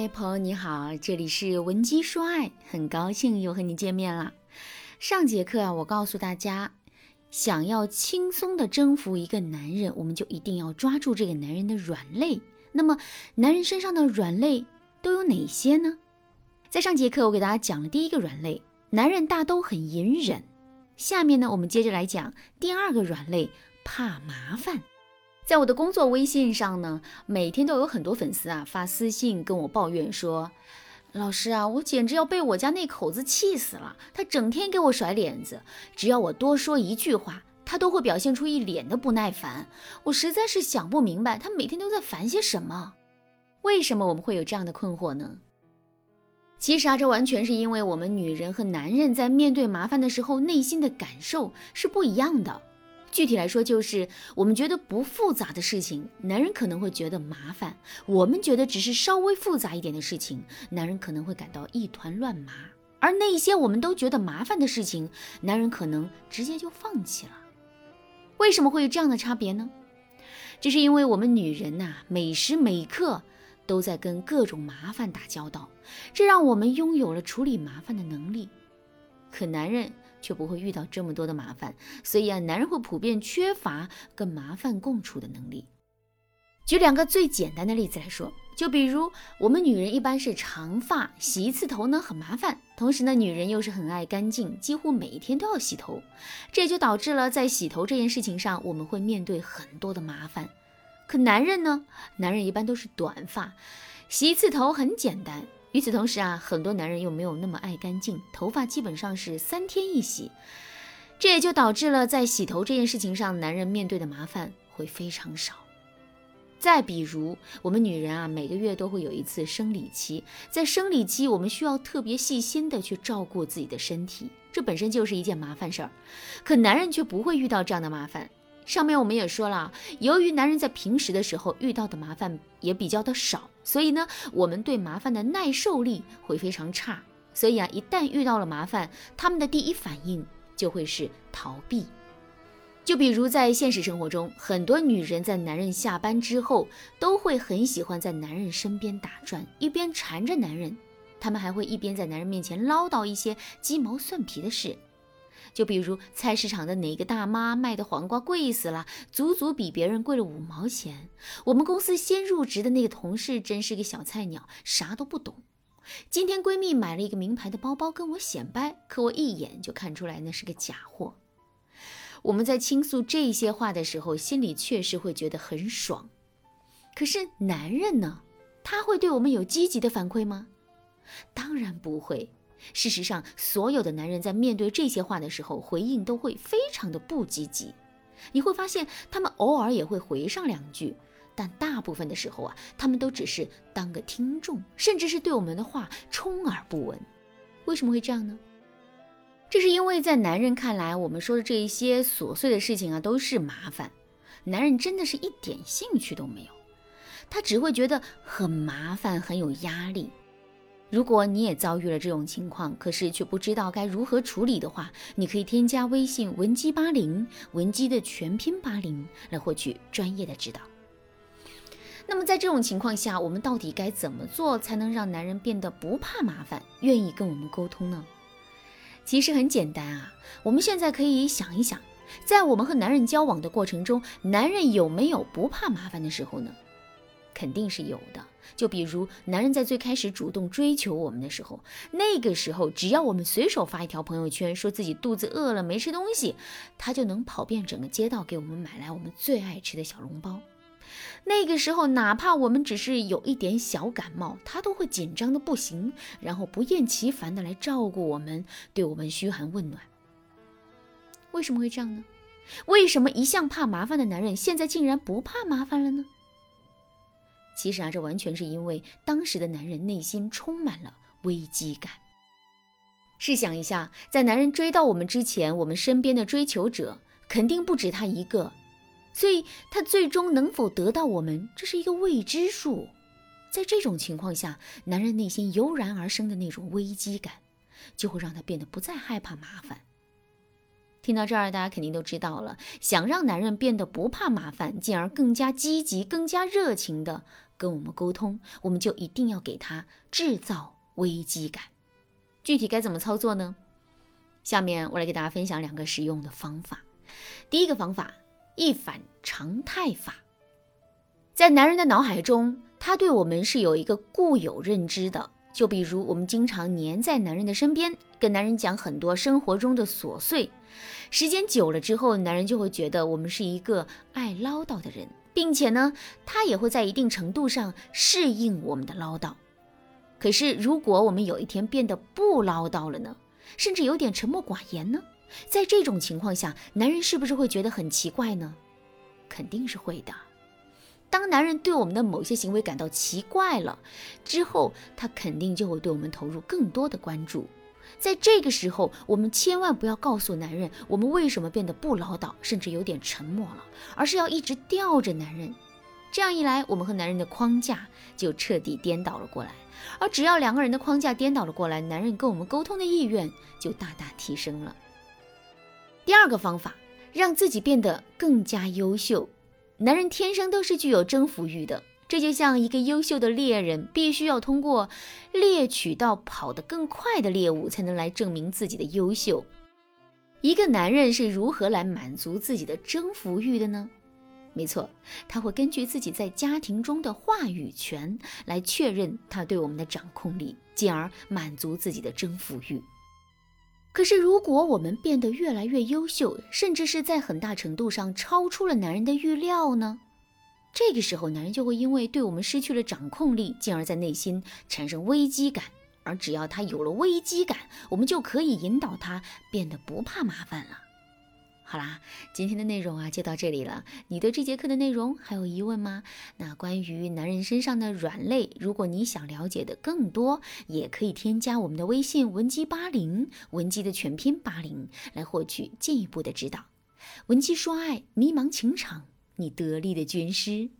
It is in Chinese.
嗨，朋友你好，这里是文姬说爱，很高兴又和你见面了。上节课啊，我告诉大家，想要轻松的征服一个男人，我们就一定要抓住这个男人的软肋。那么，男人身上的软肋都有哪些呢？在上节课我给大家讲了第一个软肋，男人大都很隐忍。下面呢，我们接着来讲第二个软肋，怕麻烦。在我的工作微信上呢，每天都有很多粉丝啊发私信跟我抱怨说：“老师啊，我简直要被我家那口子气死了！他整天给我甩脸子，只要我多说一句话，他都会表现出一脸的不耐烦。我实在是想不明白，他每天都在烦些什么？为什么我们会有这样的困惑呢？其实啊，这完全是因为我们女人和男人在面对麻烦的时候，内心的感受是不一样的。”具体来说，就是我们觉得不复杂的事情，男人可能会觉得麻烦；我们觉得只是稍微复杂一点的事情，男人可能会感到一团乱麻。而那一些我们都觉得麻烦的事情，男人可能直接就放弃了。为什么会有这样的差别呢？这是因为我们女人呐，每时每刻都在跟各种麻烦打交道，这让我们拥有了处理麻烦的能力。可男人。却不会遇到这么多的麻烦，所以啊，男人会普遍缺乏跟麻烦共处的能力。举两个最简单的例子来说，就比如我们女人一般是长发，洗一次头呢很麻烦，同时呢，女人又是很爱干净，几乎每一天都要洗头，这也就导致了在洗头这件事情上，我们会面对很多的麻烦。可男人呢，男人一般都是短发，洗一次头很简单。与此同时啊，很多男人又没有那么爱干净，头发基本上是三天一洗，这也就导致了在洗头这件事情上，男人面对的麻烦会非常少。再比如，我们女人啊，每个月都会有一次生理期，在生理期，我们需要特别细心的去照顾自己的身体，这本身就是一件麻烦事儿，可男人却不会遇到这样的麻烦。上面我们也说了，由于男人在平时的时候遇到的麻烦也比较的少，所以呢，我们对麻烦的耐受力会非常差。所以啊，一旦遇到了麻烦，他们的第一反应就会是逃避。就比如在现实生活中，很多女人在男人下班之后，都会很喜欢在男人身边打转，一边缠着男人，她们还会一边在男人面前唠叨一些鸡毛蒜皮的事。就比如菜市场的哪个大妈卖的黄瓜贵死了，足足比别人贵了五毛钱。我们公司新入职的那个同事真是个小菜鸟，啥都不懂。今天闺蜜买了一个名牌的包包跟我显摆，可我一眼就看出来那是个假货。我们在倾诉这些话的时候，心里确实会觉得很爽。可是男人呢？他会对我们有积极的反馈吗？当然不会。事实上，所有的男人在面对这些话的时候，回应都会非常的不积极。你会发现，他们偶尔也会回上两句，但大部分的时候啊，他们都只是当个听众，甚至是对我们的话充耳不闻。为什么会这样呢？这是因为在男人看来，我们说的这一些琐碎的事情啊，都是麻烦。男人真的是一点兴趣都没有，他只会觉得很麻烦，很有压力。如果你也遭遇了这种情况，可是却不知道该如何处理的话，你可以添加微信文姬八零，文姬的全拼八零，来获取专业的指导。那么在这种情况下，我们到底该怎么做才能让男人变得不怕麻烦，愿意跟我们沟通呢？其实很简单啊，我们现在可以想一想，在我们和男人交往的过程中，男人有没有不怕麻烦的时候呢？肯定是有的。就比如男人在最开始主动追求我们的时候，那个时候只要我们随手发一条朋友圈，说自己肚子饿了没吃东西，他就能跑遍整个街道给我们买来我们最爱吃的小笼包。那个时候，哪怕我们只是有一点小感冒，他都会紧张的不行，然后不厌其烦的来照顾我们，对我们嘘寒问暖。为什么会这样呢？为什么一向怕麻烦的男人现在竟然不怕麻烦了呢？其实啊，这完全是因为当时的男人内心充满了危机感。试想一下，在男人追到我们之前，我们身边的追求者肯定不止他一个，所以他最终能否得到我们，这是一个未知数。在这种情况下，男人内心油然而生的那种危机感，就会让他变得不再害怕麻烦。听到这儿，大家肯定都知道了，想让男人变得不怕麻烦，进而更加积极、更加热情的。跟我们沟通，我们就一定要给他制造危机感。具体该怎么操作呢？下面我来给大家分享两个实用的方法。第一个方法，一反常态法。在男人的脑海中，他对我们是有一个固有认知的。就比如我们经常黏在男人的身边，跟男人讲很多生活中的琐碎，时间久了之后，男人就会觉得我们是一个爱唠叨的人，并且呢，他也会在一定程度上适应我们的唠叨。可是如果我们有一天变得不唠叨了呢，甚至有点沉默寡言呢？在这种情况下，男人是不是会觉得很奇怪呢？肯定是会的。当男人对我们的某些行为感到奇怪了之后，他肯定就会对我们投入更多的关注。在这个时候，我们千万不要告诉男人我们为什么变得不唠叨，甚至有点沉默了，而是要一直吊着男人。这样一来，我们和男人的框架就彻底颠倒了过来。而只要两个人的框架颠倒了过来，男人跟我们沟通的意愿就大大提升了。第二个方法，让自己变得更加优秀。男人天生都是具有征服欲的，这就像一个优秀的猎人，必须要通过猎取到跑得更快的猎物，才能来证明自己的优秀。一个男人是如何来满足自己的征服欲的呢？没错，他会根据自己在家庭中的话语权来确认他对我们的掌控力，进而满足自己的征服欲。可是，如果我们变得越来越优秀，甚至是在很大程度上超出了男人的预料呢？这个时候，男人就会因为对我们失去了掌控力，进而在内心产生危机感。而只要他有了危机感，我们就可以引导他变得不怕麻烦了。好啦，今天的内容啊就到这里了。你对这节课的内容还有疑问吗？那关于男人身上的软肋，如果你想了解的更多，也可以添加我们的微信文姬八零，文姬的全拼八零，来获取进一步的指导。文姬说爱，迷茫情场，你得力的军师。